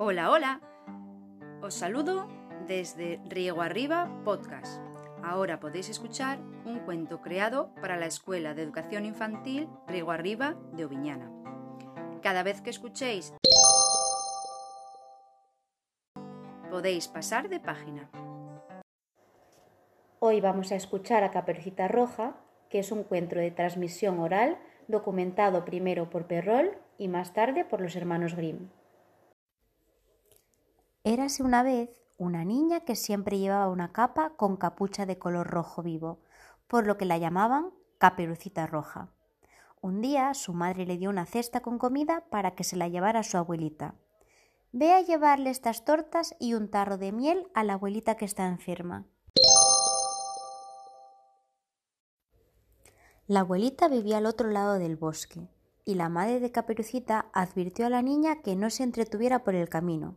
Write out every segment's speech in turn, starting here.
Hola, hola. Os saludo desde Riego Arriba Podcast. Ahora podéis escuchar un cuento creado para la Escuela de Educación Infantil Riego Arriba de Oviñana. Cada vez que escuchéis podéis pasar de página. Hoy vamos a escuchar a Caperucita Roja, que es un cuento de transmisión oral documentado primero por Perrol y más tarde por los hermanos Grimm. Érase una vez una niña que siempre llevaba una capa con capucha de color rojo vivo, por lo que la llamaban Caperucita Roja. Un día su madre le dio una cesta con comida para que se la llevara a su abuelita. Ve a llevarle estas tortas y un tarro de miel a la abuelita que está enferma. La abuelita vivía al otro lado del bosque, y la madre de Caperucita advirtió a la niña que no se entretuviera por el camino.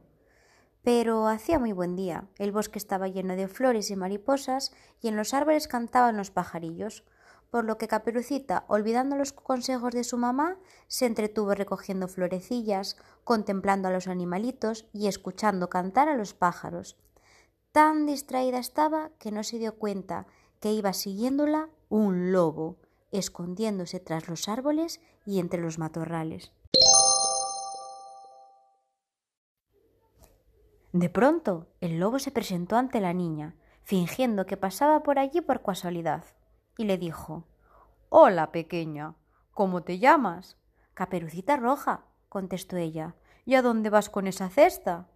Pero hacía muy buen día, el bosque estaba lleno de flores y mariposas, y en los árboles cantaban los pajarillos, por lo que Caperucita, olvidando los consejos de su mamá, se entretuvo recogiendo florecillas, contemplando a los animalitos y escuchando cantar a los pájaros. Tan distraída estaba que no se dio cuenta que iba siguiéndola un lobo, escondiéndose tras los árboles y entre los matorrales. De pronto, el lobo se presentó ante la niña, fingiendo que pasaba por allí por casualidad, y le dijo Hola, pequeña. ¿Cómo te llamas? Caperucita Roja, contestó ella. ¿Y a dónde vas con esa cesta?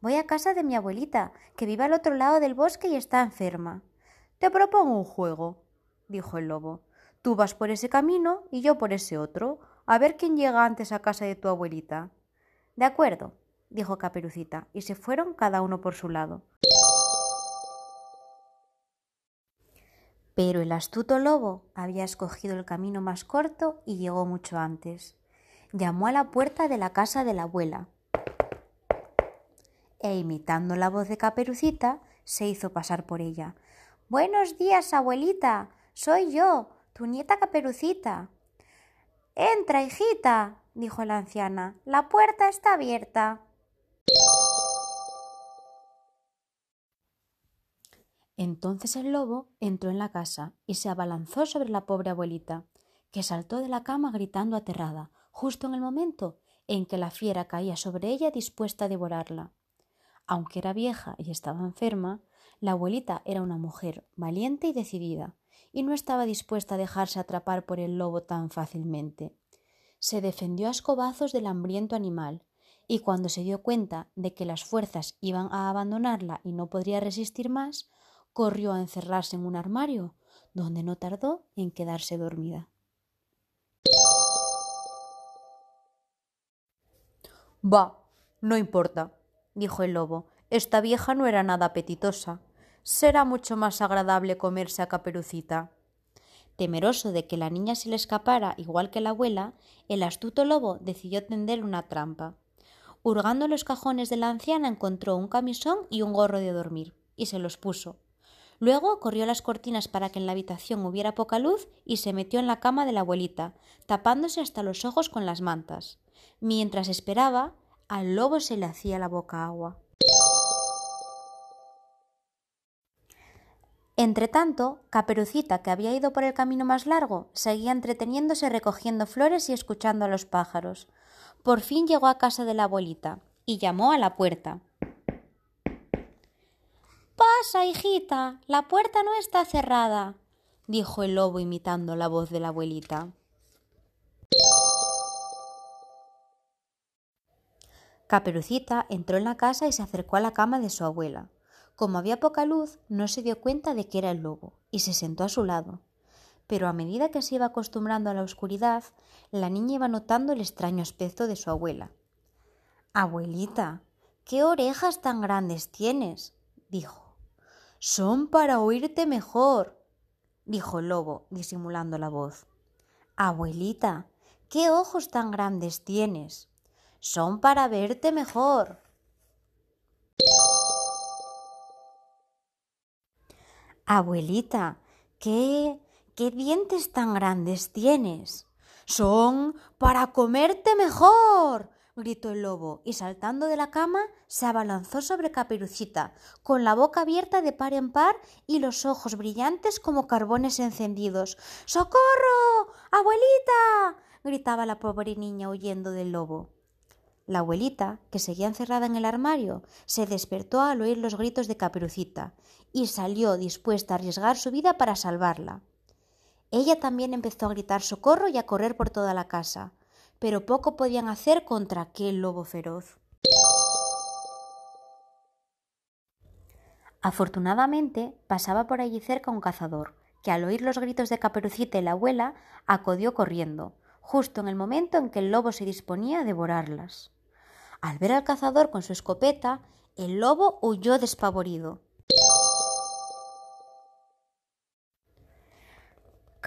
Voy a casa de mi abuelita, que vive al otro lado del bosque y está enferma. Te propongo un juego, dijo el lobo. Tú vas por ese camino y yo por ese otro, a ver quién llega antes a casa de tu abuelita. De acuerdo, dijo Caperucita, y se fueron cada uno por su lado. Pero el astuto lobo había escogido el camino más corto y llegó mucho antes. Llamó a la puerta de la casa de la abuela e imitando la voz de Caperucita, se hizo pasar por ella. Buenos días, abuelita. Soy yo, tu nieta Caperucita. Entra, hijita, dijo la anciana. La puerta está abierta. Entonces el lobo entró en la casa y se abalanzó sobre la pobre abuelita, que saltó de la cama gritando aterrada, justo en el momento en que la fiera caía sobre ella dispuesta a devorarla. Aunque era vieja y estaba enferma, la abuelita era una mujer valiente y decidida, y no estaba dispuesta a dejarse atrapar por el lobo tan fácilmente. Se defendió a escobazos del hambriento animal, y cuando se dio cuenta de que las fuerzas iban a abandonarla y no podría resistir más, corrió a encerrarse en un armario, donde no tardó en quedarse dormida. Va, no importa, dijo el lobo. Esta vieja no era nada apetitosa. Será mucho más agradable comerse a Caperucita. Temeroso de que la niña se le escapara igual que la abuela, el astuto lobo decidió tender una trampa. Hurgando los cajones de la anciana encontró un camisón y un gorro de dormir, y se los puso. Luego corrió las cortinas para que en la habitación hubiera poca luz y se metió en la cama de la abuelita, tapándose hasta los ojos con las mantas. Mientras esperaba, al lobo se le hacía la boca agua. Entretanto, Caperucita, que había ido por el camino más largo, seguía entreteniéndose recogiendo flores y escuchando a los pájaros. Por fin llegó a casa de la abuelita y llamó a la puerta. Pasa, hijita, la puerta no está cerrada, dijo el lobo imitando la voz de la abuelita. Caperucita entró en la casa y se acercó a la cama de su abuela. Como había poca luz, no se dio cuenta de que era el lobo y se sentó a su lado. Pero a medida que se iba acostumbrando a la oscuridad, la niña iba notando el extraño aspecto de su abuela. Abuelita, ¿qué orejas tan grandes tienes? dijo. Son para oírte mejor, dijo el lobo, disimulando la voz. Abuelita, ¿qué ojos tan grandes tienes? Son para verte mejor. Abuelita, ¿qué, qué dientes tan grandes tienes? Son para comerte mejor. gritó el lobo y saltando de la cama se abalanzó sobre Caperucita, con la boca abierta de par en par y los ojos brillantes como carbones encendidos. ¡Socorro! ¡Abuelita! gritaba la pobre niña huyendo del lobo. La abuelita, que seguía encerrada en el armario, se despertó al oír los gritos de Caperucita y salió dispuesta a arriesgar su vida para salvarla. Ella también empezó a gritar socorro y a correr por toda la casa, pero poco podían hacer contra aquel lobo feroz. Afortunadamente pasaba por allí cerca un cazador, que al oír los gritos de Caperucita y la abuela acudió corriendo, justo en el momento en que el lobo se disponía a devorarlas. Al ver al cazador con su escopeta, el lobo huyó despavorido.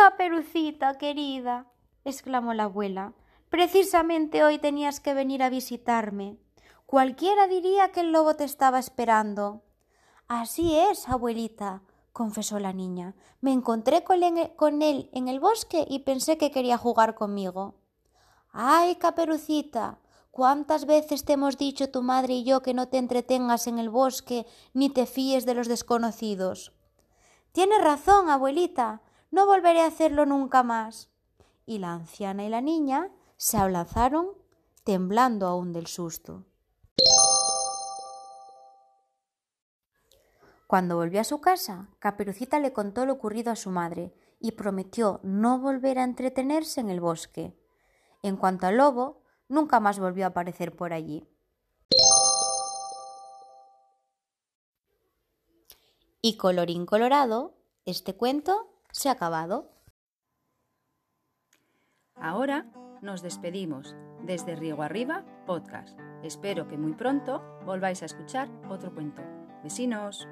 Caperucita, querida, exclamó la abuela, precisamente hoy tenías que venir a visitarme. Cualquiera diría que el lobo te estaba esperando. Así es, abuelita, confesó la niña. Me encontré con él en el bosque y pensé que quería jugar conmigo. Ay, caperucita, ¿cuántas veces te hemos dicho tu madre y yo que no te entretengas en el bosque ni te fíes de los desconocidos? Tienes razón, abuelita. No volveré a hacerlo nunca más. Y la anciana y la niña se abrazaron, temblando aún del susto. Cuando volvió a su casa, Caperucita le contó lo ocurrido a su madre y prometió no volver a entretenerse en el bosque. En cuanto al lobo, nunca más volvió a aparecer por allí. Y colorín colorado, este cuento se ha acabado. Ahora nos despedimos desde Riego Arriba Podcast. Espero que muy pronto volváis a escuchar otro cuento. Vecinos.